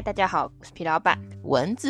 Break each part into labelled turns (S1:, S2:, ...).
S1: 嗨，大家好，我是皮老板。
S2: 蚊子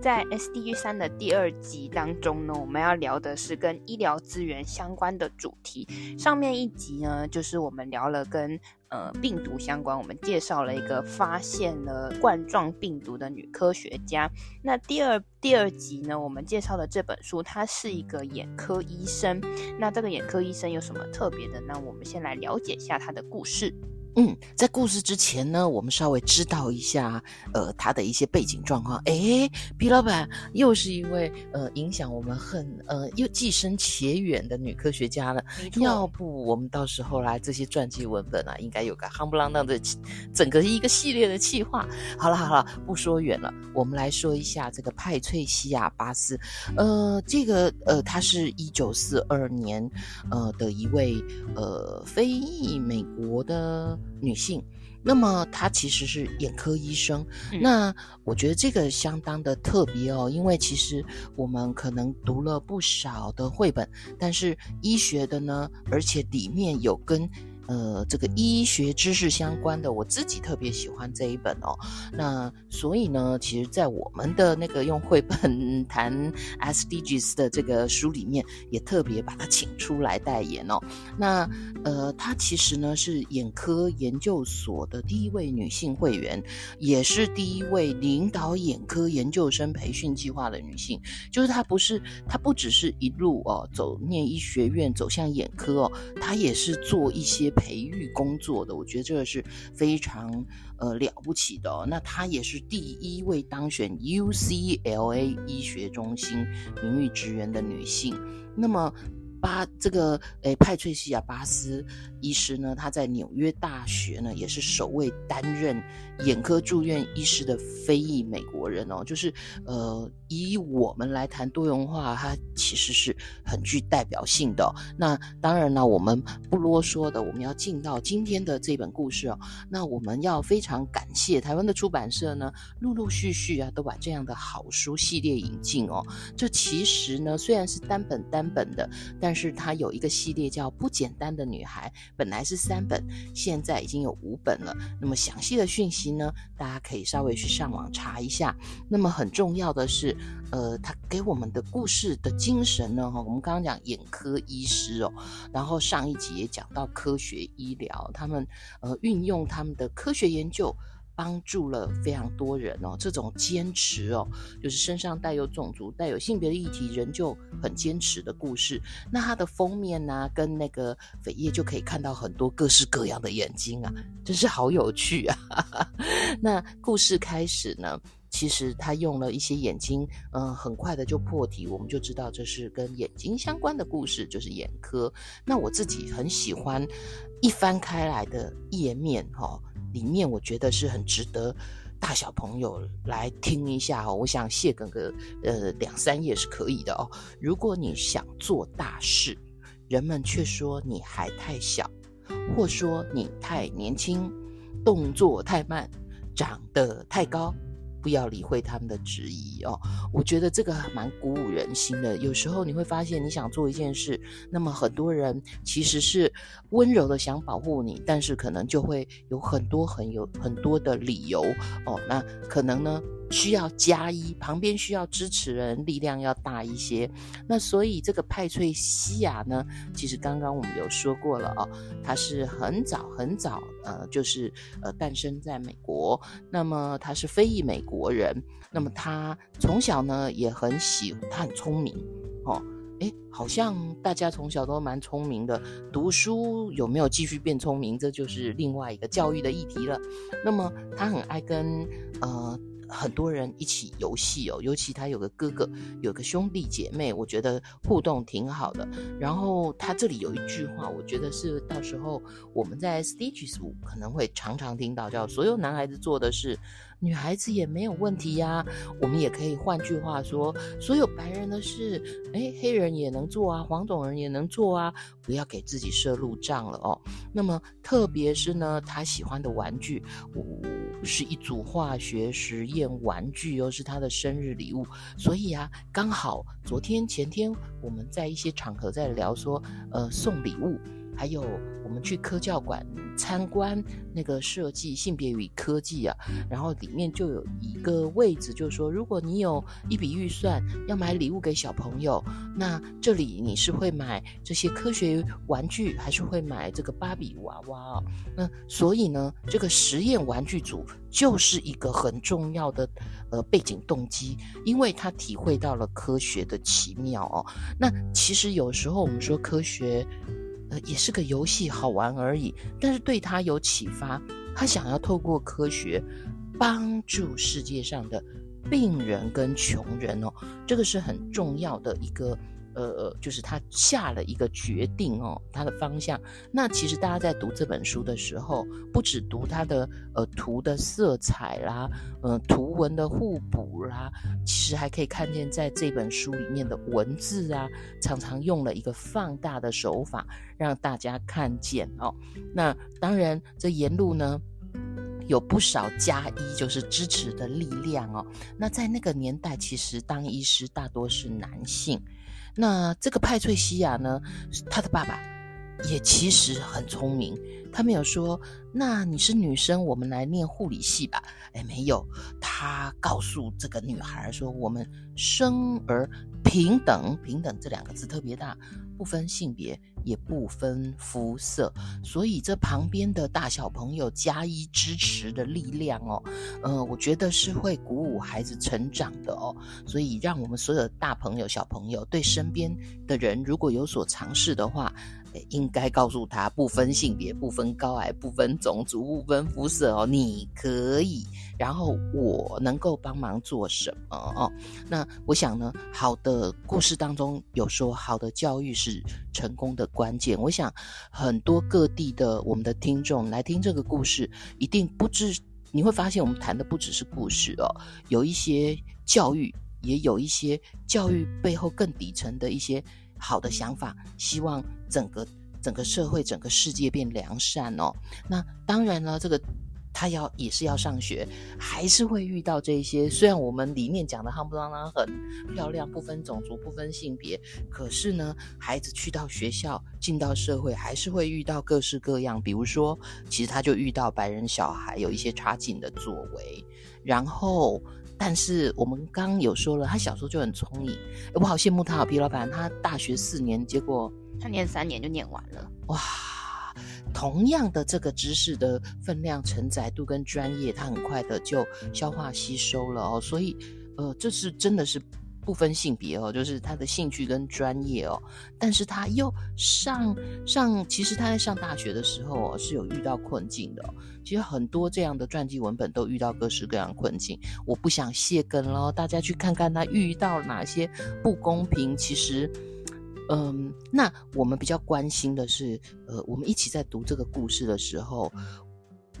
S1: 在 SDG 三的第二集当中呢，我们要聊的是跟医疗资源相关的主题。上面一集呢，就是我们聊了跟呃病毒相关，我们介绍了一个发现了冠状病毒的女科学家。那第二第二集呢，我们介绍的这本书，它是一个眼科医生。那这个眼科医生有什么特别的？呢我们先来了解一下他的故事。
S2: 嗯，在故事之前呢，我们稍微知道一下，呃，他的一些背景状况。诶，皮老板又是一位呃影响我们很呃又既深且远的女科学家了。要不我们到时候来这些传记文本啊，应该有个夯不啷当的整个一个系列的企划。好了好了，不说远了，我们来说一下这个派翠西亚·巴斯。呃，这个呃，她是一九四二年呃的一位呃非裔美国的。女性，那么她其实是眼科医生。嗯、那我觉得这个相当的特别哦，因为其实我们可能读了不少的绘本，但是医学的呢，而且里面有跟。呃，这个医学知识相关的，我自己特别喜欢这一本哦。那所以呢，其实，在我们的那个用绘本 谈 SDGs 的这个书里面，也特别把它请出来代言哦。那呃，她其实呢是眼科研究所的第一位女性会员，也是第一位领导眼科研究生培训计划的女性。就是她不是，她不只是一路哦走念医学院走向眼科哦，她也是做一些。培育工作的，我觉得这个是非常呃了不起的。那她也是第一位当选 UCLA 医学中心名誉职员的女性。那么。巴这个诶，派翠西亚·巴斯医师呢，他在纽约大学呢，也是首位担任眼科住院医师的非裔美国人哦。就是呃，以我们来谈多元化，它其实是很具代表性的。那当然呢，我们不啰嗦的，我们要进到今天的这本故事哦。那我们要非常感谢台湾的出版社呢，陆陆续续啊，都把这样的好书系列引进哦。这其实呢，虽然是单本单本的，但但是它有一个系列叫《不简单的女孩》，本来是三本，现在已经有五本了。那么详细的讯息呢，大家可以稍微去上网查一下。那么很重要的是，呃，它给我们的故事的精神呢，哈，我们刚刚讲眼科医师哦，然后上一集也讲到科学医疗，他们呃运用他们的科学研究。帮助了非常多人哦，这种坚持哦，就是身上带有种族、带有性别的议题，人就很坚持的故事。那它的封面呢、跟那个扉页就可以看到很多各式各样的眼睛啊，真是好有趣啊！那故事开始呢，其实他用了一些眼睛，嗯、很快的就破题，我们就知道这是跟眼睛相关的故事，就是眼科。那我自己很喜欢一翻开来的页面哈、哦。里面我觉得是很值得大小朋友来听一下哦，我想谢梗个呃两三页是可以的哦。如果你想做大事，人们却说你还太小，或说你太年轻，动作太慢，长得太高。不要理会他们的质疑哦，我觉得这个蛮鼓舞人心的。有时候你会发现，你想做一件事，那么很多人其实是温柔的想保护你，但是可能就会有很多很有很多的理由哦。那可能呢？需要加一，旁边需要支持人，力量要大一些。那所以这个派翠西亚呢，其实刚刚我们有说过了哦，她是很早很早，呃，就是呃诞生在美国。那么她是非裔美国人。那么她从小呢也很喜，她很聪明哦。诶，好像大家从小都蛮聪明的，读书有没有继续变聪明，这就是另外一个教育的议题了。那么她很爱跟呃。很多人一起游戏哦，尤其他有个哥哥，有个兄弟姐妹，我觉得互动挺好的。然后他这里有一句话，我觉得是到时候我们在 Stages 五可能会常常听到，叫“所有男孩子做的事，女孩子也没有问题呀。我们也可以换句话说，所有白人的事，诶，黑人也能做啊，黄种人也能做啊，不要给自己设路障了哦。那么，特别是呢，他喜欢的玩具，是一组化学实验玩具，又是他的生日礼物，所以啊，刚好昨天前天我们在一些场合在聊说，呃，送礼物。还有，我们去科教馆参观那个设计性别与科技啊，然后里面就有一个位置，就是说，如果你有一笔预算要买礼物给小朋友，那这里你是会买这些科学玩具，还是会买这个芭比娃娃啊？那所以呢，这个实验玩具组就是一个很重要的呃背景动机，因为他体会到了科学的奇妙哦。那其实有时候我们说科学。呃，也是个游戏，好玩而已。但是对他有启发，他想要透过科学帮助世界上的病人跟穷人哦，这个是很重要的一个。呃，就是他下了一个决定哦，他的方向。那其实大家在读这本书的时候，不只读他的呃图的色彩啦，呃图文的互补啦，其实还可以看见在这本书里面的文字啊，常常用了一个放大的手法，让大家看见哦。那当然，这沿路呢有不少加一，就是支持的力量哦。那在那个年代，其实当医师大多是男性。那这个派翠西亚呢，他的爸爸也其实很聪明，他没有说，那你是女生，我们来念护理系吧。哎，没有，他告诉这个女孩说，我们生而平等，平等这两个字特别大，不分性别。也不分肤色，所以这旁边的大小朋友加以支持的力量哦，呃，我觉得是会鼓舞孩子成长的哦。所以让我们所有大朋友、小朋友对身边的人，如果有所尝试的话，应该告诉他，不分性别、不分高矮、不分种族、不分肤色哦，你可以。然后我能够帮忙做什么哦？那我想呢，好的故事当中有说，好的教育是成功的关键。我想很多各地的我们的听众来听这个故事，一定不知你会发现，我们谈的不只是故事哦，有一些教育，也有一些教育背后更底层的一些。好的想法，希望整个整个社会、整个世界变良善哦。那当然了，这个他要也是要上学，还是会遇到这些。虽然我们里面讲的夯不啷当很漂亮，不分种族、不分性别，可是呢，孩子去到学校、进到社会，还是会遇到各式各样。比如说，其实他就遇到白人小孩有一些差劲的作为，然后。但是我们刚刚有说了，他小时候就很聪明，我好羡慕他。皮老板他大学四年，结果
S1: 他念三年就念完了。
S2: 哇，同样的这个知识的分量、承载度跟专业，他很快的就消化吸收了哦。所以，呃，这是真的是。不分性别哦，就是他的兴趣跟专业哦，但是他又上上，其实他在上大学的时候哦，是有遇到困境的。其实很多这样的传记文本都遇到各式各样困境，我不想泄梗咯，大家去看看他遇到哪些不公平。其实，嗯，那我们比较关心的是，呃，我们一起在读这个故事的时候。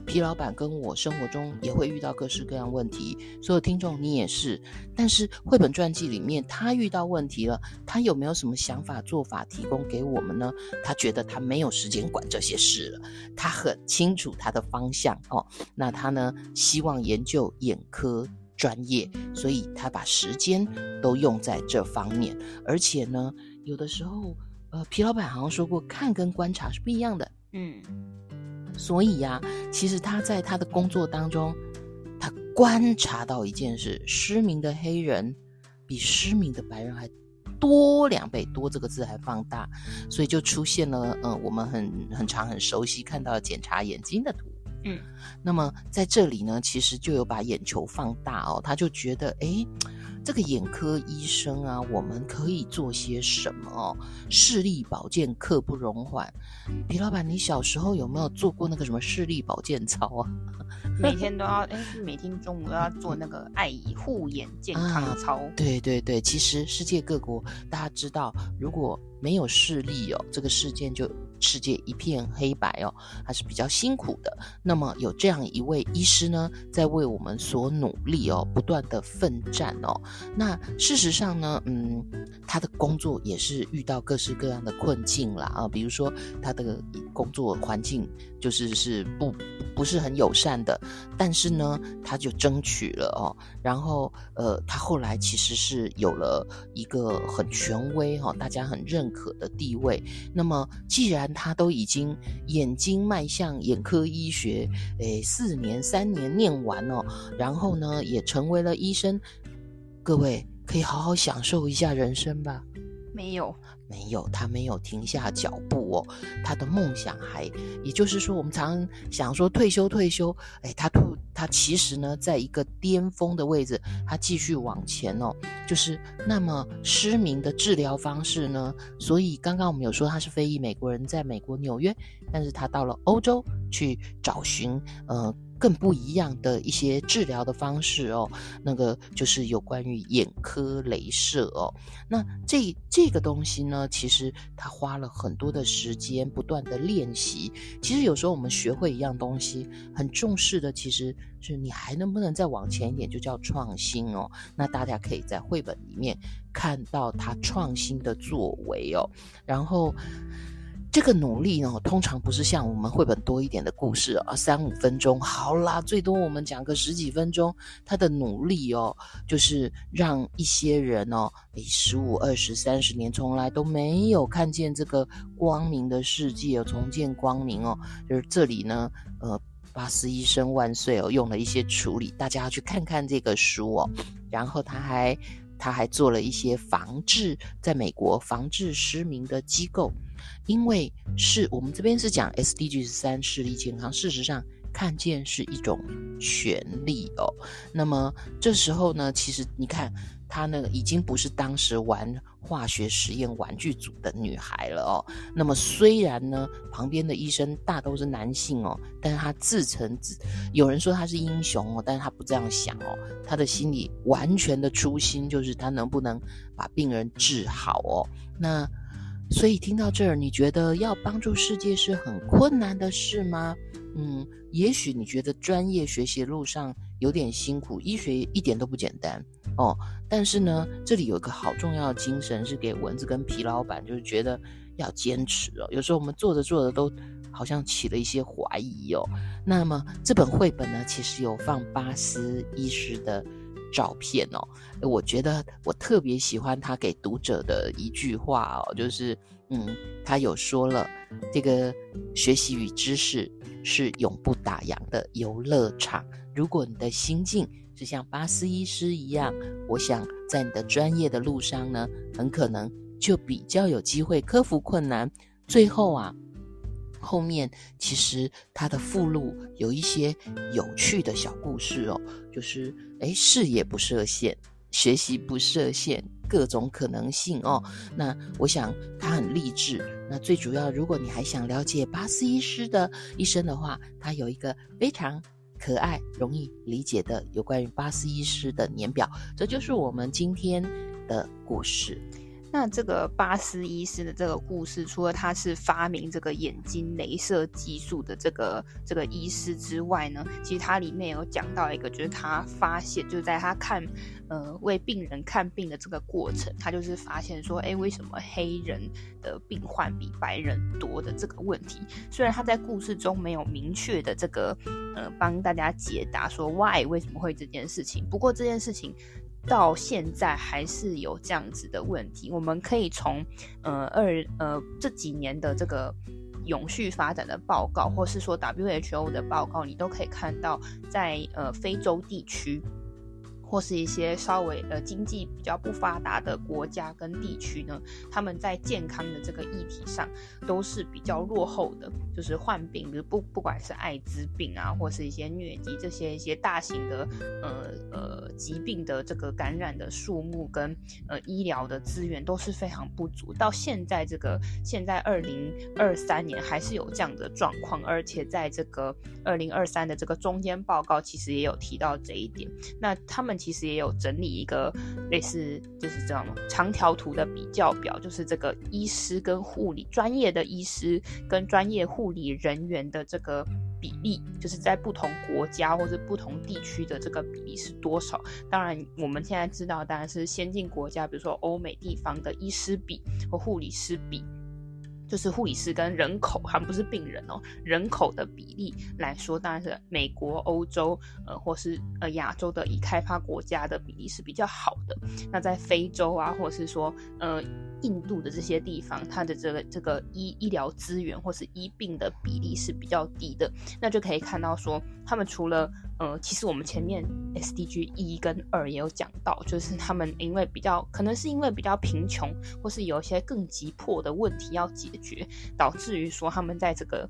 S2: 皮老板跟我生活中也会遇到各式各样问题，所有听众你也是。但是绘本传记里面他遇到问题了，他有没有什么想法做法提供给我们呢？他觉得他没有时间管这些事了，他很清楚他的方向哦。那他呢，希望研究眼科专业，所以他把时间都用在这方面。而且呢，有的时候，呃，皮老板好像说过，看跟观察是不一样的。嗯。所以呀、啊，其实他在他的工作当中，他观察到一件事：失明的黑人比失明的白人还多两倍，多这个字还放大，所以就出现了，嗯、呃，我们很很常很熟悉看到检查眼睛的图。嗯，那么在这里呢，其实就有把眼球放大哦，他就觉得，诶。这个眼科医生啊，我们可以做些什么哦？视力保健刻不容缓。皮老板，你小时候有没有做过那个什么视力保健操啊？
S1: 每天都要，哎，每天中午都要做那个爱护眼健康操。啊，
S2: 对对对，其实世界各国大家知道，如果没有视力哦，这个事件就世界一片黑白哦，还是比较辛苦的。那么有这样一位医师呢，在为我们所努力哦，不断的奋战哦。那事实上呢，嗯，他的工作也是遇到各式各样的困境啦啊，比如说他的工作环境就是是不不是很友善的，但是呢，他就争取了哦。然后呃，他后来其实是有了一个很权威哈、哦，大家很认可的地位。那么既然他都已经眼睛迈向眼科医学，诶，四年三年念完了，然后呢，也成为了医生。各位可以好好享受一下人生吧。
S1: 没有，
S2: 没有，他没有停下脚步哦。他的梦想还，也就是说，我们常想说退休退休，哎，他突他其实呢，在一个巅峰的位置，他继续往前哦。就是那么失明的治疗方式呢，所以刚刚我们有说他是非裔美国人，在美国纽约，但是他到了欧洲去找寻，呃。更不一样的一些治疗的方式哦，那个就是有关于眼科镭射哦。那这这个东西呢，其实他花了很多的时间，不断的练习。其实有时候我们学会一样东西，很重视的，其实是你还能不能再往前一点，就叫创新哦。那大家可以在绘本里面看到他创新的作为哦，然后。这个努力呢，通常不是像我们绘本多一点的故事啊，三五分钟好啦，最多我们讲个十几分钟。他的努力哦，就是让一些人哦，诶，十五、二十、三十年从来都没有看见这个光明的世界哦，重见光明哦。就是这里呢，呃，巴斯医生万岁哦，用了一些处理，大家要去看看这个书哦。然后他还他还做了一些防治，在美国防治失明的机构。因为是我们这边是讲 SDG 十三视力健康，事实上看见是一种权利哦。那么这时候呢，其实你看她呢，已经不是当时玩化学实验玩具组的女孩了哦。那么虽然呢，旁边的医生大都是男性哦，但是她自称自有人说她是英雄哦，但是她不这样想哦。她的心里完全的初心就是她能不能把病人治好哦。那。所以听到这儿，你觉得要帮助世界是很困难的事吗？嗯，也许你觉得专业学习路上有点辛苦，医学一点都不简单哦。但是呢，这里有一个好重要的精神是给蚊子跟皮老板，就是觉得要坚持哦。有时候我们做着做着都好像起了一些怀疑哦。那么这本绘本呢，其实有放巴斯医师的。照片哦，我觉得我特别喜欢他给读者的一句话哦，就是嗯，他有说了，这个学习与知识是永不打烊的游乐场。如果你的心境是像巴斯医师一样，我想在你的专业的路上呢，很可能就比较有机会克服困难。最后啊。后面其实它的附录有一些有趣的小故事哦，就是诶，视野不设限，学习不设限，各种可能性哦。那我想它很励志。那最主要，如果你还想了解巴斯医师的一生的话，它有一个非常可爱、容易理解的有关于巴斯医师的年表。这就是我们今天的故事。
S1: 那这个巴斯医师的这个故事，除了他是发明这个眼睛镭射技术的这个这个医师之外呢，其实它里面有讲到一个，就是他发现，就在他看呃为病人看病的这个过程，他就是发现说，哎，为什么黑人的病患比白人多的这个问题？虽然他在故事中没有明确的这个呃帮大家解答说 why 为什么会这件事情，不过这件事情。到现在还是有这样子的问题，我们可以从呃二呃这几年的这个永续发展的报告，或是说 WHO 的报告，你都可以看到在呃非洲地区。或是一些稍微呃经济比较不发达的国家跟地区呢，他们在健康的这个议题上都是比较落后的，就是患病，比如不不管是艾滋病啊，或是一些疟疾这些一些大型的呃呃疾病的这个感染的数目跟呃医疗的资源都是非常不足。到现在这个现在二零二三年还是有这样的状况，而且在这个二零二三的这个中间报告其实也有提到这一点。那他们。其实也有整理一个类似就是这种长条图的比较表，就是这个医师跟护理专业的医师跟专业护理人员的这个比例，就是在不同国家或者不同地区的这个比例是多少。当然，我们现在知道当然是先进国家，比如说欧美地方的医师比和护理师比。就是护理师跟人口，还不是病人哦，人口的比例来说，当然是美国、欧洲，呃，或是呃亚洲的已开发国家的比例是比较好的。那在非洲啊，或是说呃印度的这些地方，它的这个这个医医疗资源或是医病的比例是比较低的。那就可以看到说，他们除了呃，其实我们前面 SDG 一跟二也有讲到，就是他们因为比较可能是因为比较贫穷，或是有一些更急迫的问题要解决，导致于说他们在这个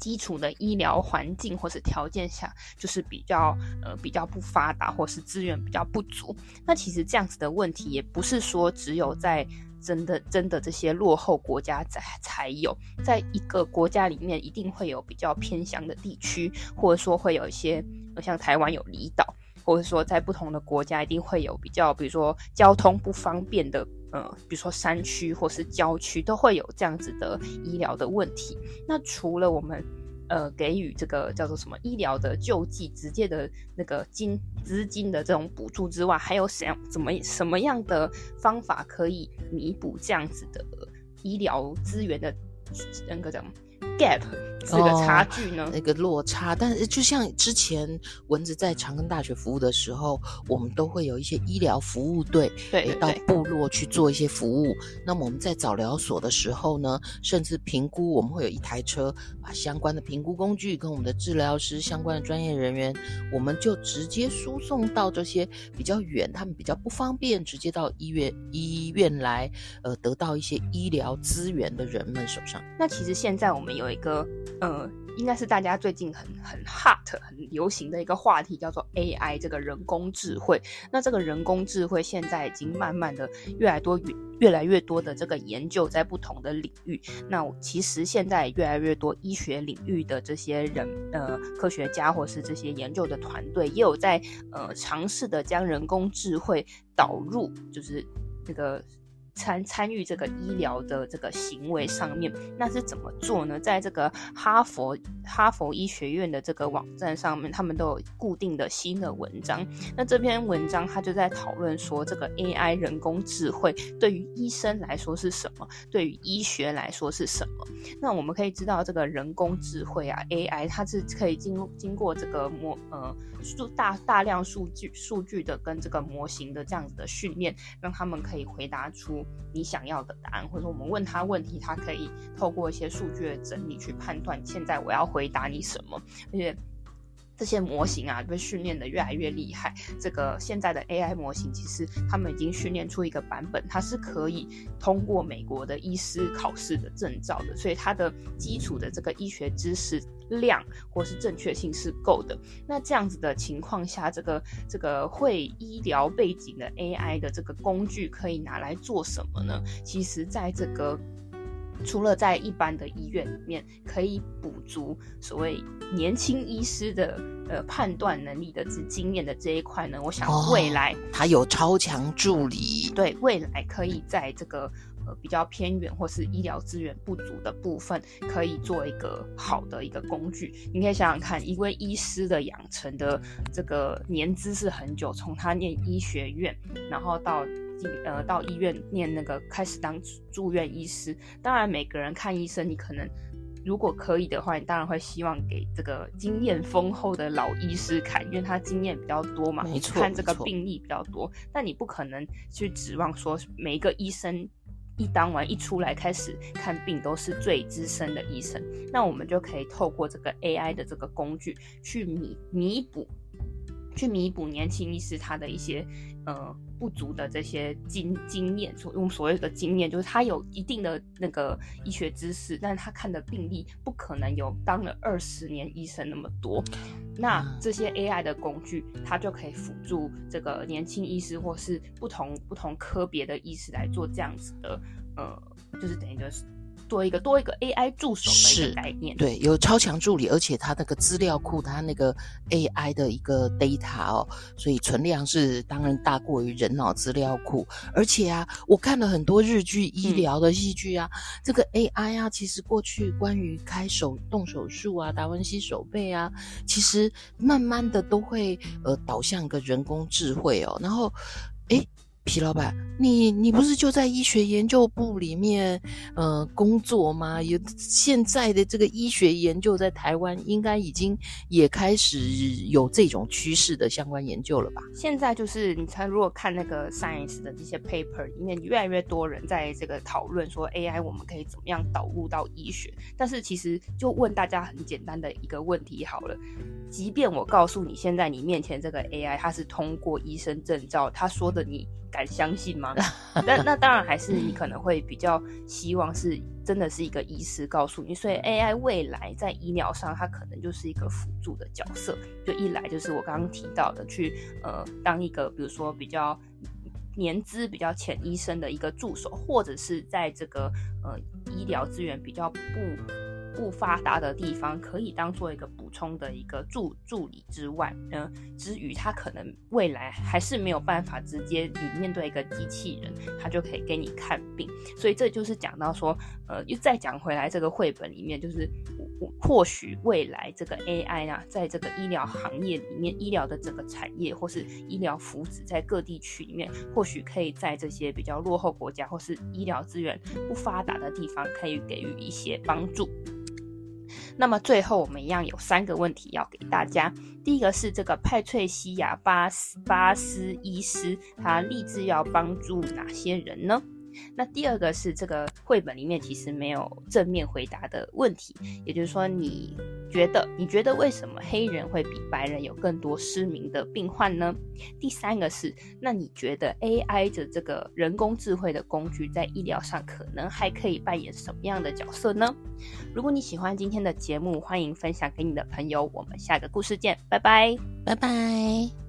S1: 基础的医疗环境或是条件下，就是比较呃比较不发达，或是资源比较不足。那其实这样子的问题也不是说只有在。真的，真的，这些落后国家才才有，在一个国家里面，一定会有比较偏乡的地区，或者说会有一些，像台湾有离岛，或者说在不同的国家，一定会有比较，比如说交通不方便的，呃，比如说山区或是郊区，都会有这样子的医疗的问题。那除了我们。呃，给予这个叫做什么医疗的救济直接的那个金资金的这种补助之外，还有什样怎么什么样的方法可以弥补这样子的医疗资源的那个叫？gap 这个差距呢、哦？
S2: 那个落差，但是就像之前蚊子在长庚大学服务的时候，我们都会有一些医疗服务队，
S1: 对，
S2: 到部落去做一些服务。那么我们在早疗所的时候呢，甚至评估，我们会有一台车，把相关的评估工具跟我们的治疗师相关的专业人员，我们就直接输送到这些比较远，他们比较不方便直接到医院医院来，呃，得到一些医疗资源的人们手上。
S1: 那其实现在我们有一个呃，应该是大家最近很很 hot 很流行的一个话题，叫做 AI 这个人工智慧。那这个人工智慧现在已经慢慢的越来越多越来越多的这个研究在不同的领域。那其实现在越来越多医学领域的这些人呃科学家或是这些研究的团队，也有在呃尝试的将人工智慧导入，就是这个。参参与这个医疗的这个行为上面，那是怎么做呢？在这个哈佛哈佛医学院的这个网站上面，他们都有固定的新的文章。那这篇文章他就在讨论说，这个 AI 人工智慧对于医生来说是什么？对于医学来说是什么？那我们可以知道，这个人工智慧啊，AI 它是可以经经过这个模呃数大大量数据数据的跟这个模型的这样子的训练，让他们可以回答出。你想要的答案，或者说我们问他问题，他可以透过一些数据的整理去判断，现在我要回答你什么。而且这些模型啊，被训练得越来越厉害。这个现在的 AI 模型，其实他们已经训练出一个版本，它是可以通过美国的医师考试的证照的，所以它的基础的这个医学知识。量或是正确性是够的，那这样子的情况下，这个这个会医疗背景的 AI 的这个工具可以拿来做什么呢？其实，在这个除了在一般的医院里面可以补足所谓年轻医师的呃判断能力的这经验的这一块呢，我想未来
S2: 它、哦、有超强助理，
S1: 对，未来可以在这个。比较偏远或是医疗资源不足的部分，可以做一个好的一个工具。你可以想想看，一位医师的养成的这个年资是很久，从他念医学院，然后到进呃到医院念那个开始当住院医师。当然，每个人看医生，你可能如果可以的话，你当然会希望给这个经验丰厚的老医师看，因为他经验比较多嘛，看这个病例比较多。但你不可能去指望说每一个医生。一当完一出来开始看病都是最资深的医生，那我们就可以透过这个 AI 的这个工具去弥弥补，去弥补年轻医师他的一些呃不足的这些经经验，所用所谓的经验就是他有一定的那个医学知识，但是他看的病例不可能有当了二十年医生那么多。那这些 AI 的工具，它就可以辅助这个年轻医师或是不同不同科别的医师来做这样子的，呃，就是等于就是做一个多一个 AI 助手的一个概念。
S2: 对，有超强助理，而且它那个资料库，它那个 AI 的一个 data 哦，所以存量是当然大过于人脑资料库。而且啊，我看了很多日剧医疗的戏剧啊，嗯、这个 AI 啊，其实过去关于开手动手术啊、达文西手背啊，其实慢慢的都会呃导向一个人工智慧哦，然后诶皮老板，你你不是就在医学研究部里面呃工作吗？有现在的这个医学研究在台湾应该已经也开始有这种趋势的相关研究了吧？
S1: 现在就是你才如果看那个 Science 的这些 paper 里面，越来越多人在这个讨论说 AI 我们可以怎么样导入到医学。但是其实就问大家很简单的一个问题好了，即便我告诉你现在你面前这个 AI 它是通过医生证照，他说的你。敢相信吗？那那当然还是你可能会比较希望是真的是一个医师告诉你，所以 AI 未来在医疗上它可能就是一个辅助的角色。就一来就是我刚刚提到的，去呃当一个比如说比较年资比较浅医生的一个助手，或者是在这个呃医疗资源比较不。不发达的地方可以当做一个补充的一个助助理之外，呢、呃，之余他可能未来还是没有办法直接你面对一个机器人，他就可以给你看病。所以这就是讲到说，呃，又再讲回来这个绘本里面，就是或许未来这个 AI 啊，在这个医疗行业里面，医疗的整个产业或是医疗福祉在各地区里面，或许可以在这些比较落后国家或是医疗资源不发达的地方，可以给予一些帮助。那么最后，我们一样有三个问题要给大家。第一个是这个派翠西亚巴斯巴斯医师，他立志要帮助哪些人呢？那第二个是这个绘本里面其实没有正面回答的问题，也就是说，你觉得你觉得为什么黑人会比白人有更多失明的病患呢？第三个是，那你觉得 AI 的这个人工智慧的工具在医疗上可能还可以扮演什么样的角色呢？如果你喜欢今天的节目，欢迎分享给你的朋友。我们下个故事见，拜拜，
S2: 拜拜。